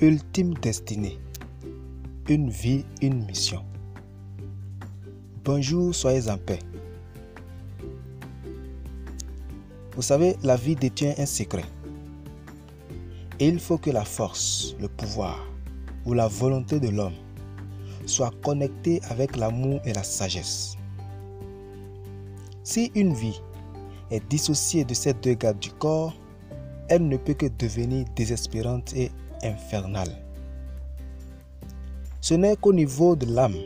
Ultime destinée. Une vie, une mission. Bonjour, soyez en paix. Vous savez, la vie détient un secret. Et il faut que la force, le pouvoir ou la volonté de l'homme soit connectée avec l'amour et la sagesse. Si une vie est dissociée de ces deux gardes du corps, elle ne peut que devenir désespérante et infernale. Ce n'est qu'au niveau de l'âme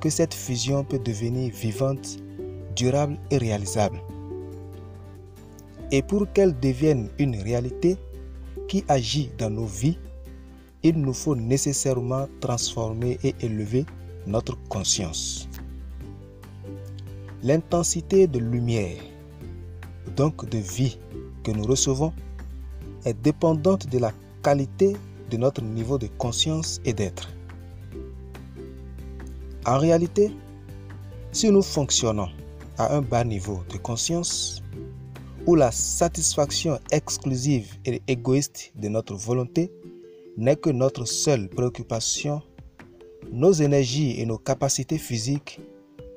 que cette fusion peut devenir vivante, durable et réalisable. Et pour qu'elle devienne une réalité qui agit dans nos vies, il nous faut nécessairement transformer et élever notre conscience. L'intensité de lumière, donc de vie que nous recevons, est dépendante de la qualité de notre niveau de conscience et d'être. En réalité, si nous fonctionnons à un bas niveau de conscience, où la satisfaction exclusive et égoïste de notre volonté n'est que notre seule préoccupation, nos énergies et nos capacités physiques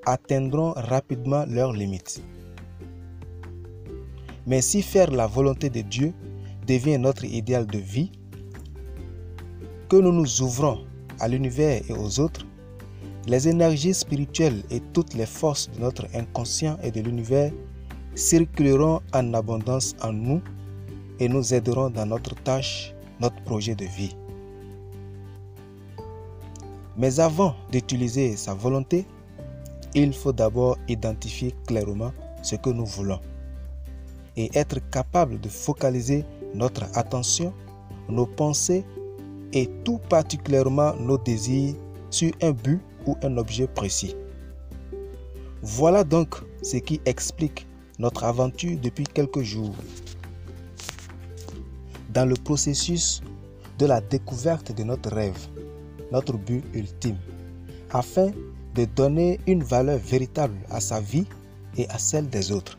atteindront rapidement leurs limites. Mais si faire la volonté de Dieu devient notre idéal de vie, que nous nous ouvrons à l'univers et aux autres, les énergies spirituelles et toutes les forces de notre inconscient et de l'univers circuleront en abondance en nous et nous aideront dans notre tâche, notre projet de vie. Mais avant d'utiliser sa volonté, il faut d'abord identifier clairement ce que nous voulons et être capable de focaliser notre attention, nos pensées et tout particulièrement nos désirs sur un but ou un objet précis. Voilà donc ce qui explique notre aventure depuis quelques jours. Dans le processus de la découverte de notre rêve, notre but ultime, afin de donner une valeur véritable à sa vie et à celle des autres.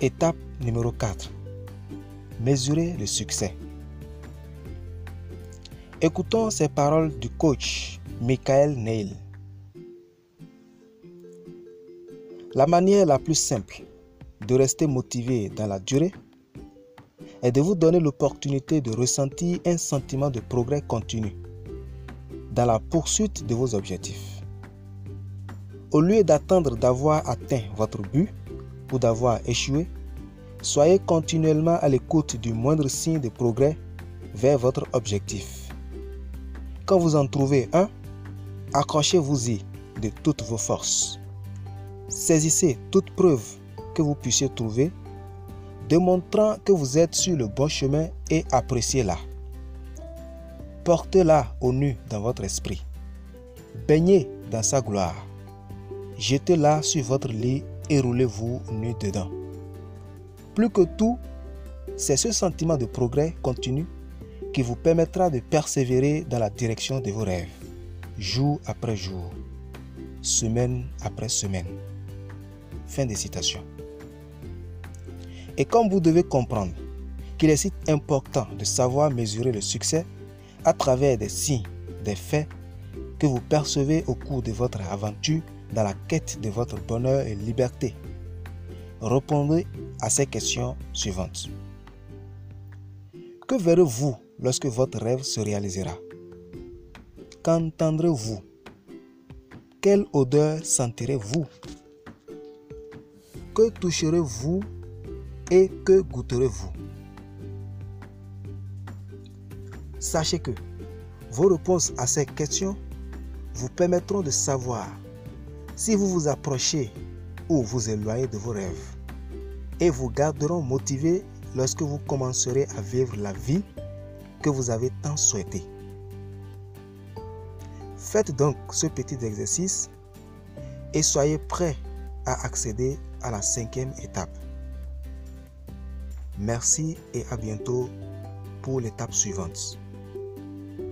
Étape numéro 4. Mesurer le succès. Écoutons ces paroles du coach Michael Neil. La manière la plus simple de rester motivé dans la durée est de vous donner l'opportunité de ressentir un sentiment de progrès continu dans la poursuite de vos objectifs. Au lieu d'attendre d'avoir atteint votre but ou d'avoir échoué, soyez continuellement à l'écoute du moindre signe de progrès vers votre objectif. Quand vous en trouvez un, accrochez-vous-y de toutes vos forces. Saisissez toute preuve que vous puissiez trouver, démontrant que vous êtes sur le bon chemin et appréciez-la. Portez-la au nu dans votre esprit. Baignez dans sa gloire. Jetez-la sur votre lit et roulez-vous nu dedans. Plus que tout, c'est ce sentiment de progrès continu qui vous permettra de persévérer dans la direction de vos rêves, jour après jour, semaine après semaine. Fin de citation. Et comme vous devez comprendre qu'il est si important de savoir mesurer le succès à travers des signes, des faits que vous percevez au cours de votre aventure dans la quête de votre bonheur et liberté. Répondez à ces questions suivantes. Que verrez-vous lorsque votre rêve se réalisera. Qu'entendrez-vous? Quelle odeur sentirez-vous? Que toucherez-vous et que goûterez-vous? Sachez que vos réponses à ces questions vous permettront de savoir si vous vous approchez ou vous éloignez de vos rêves et vous garderont motivé lorsque vous commencerez à vivre la vie que vous avez tant souhaité. Faites donc ce petit exercice et soyez prêts à accéder à la cinquième étape. Merci et à bientôt pour l'étape suivante.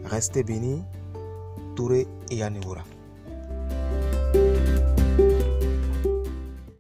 Restez bénis, Touré et Anivora.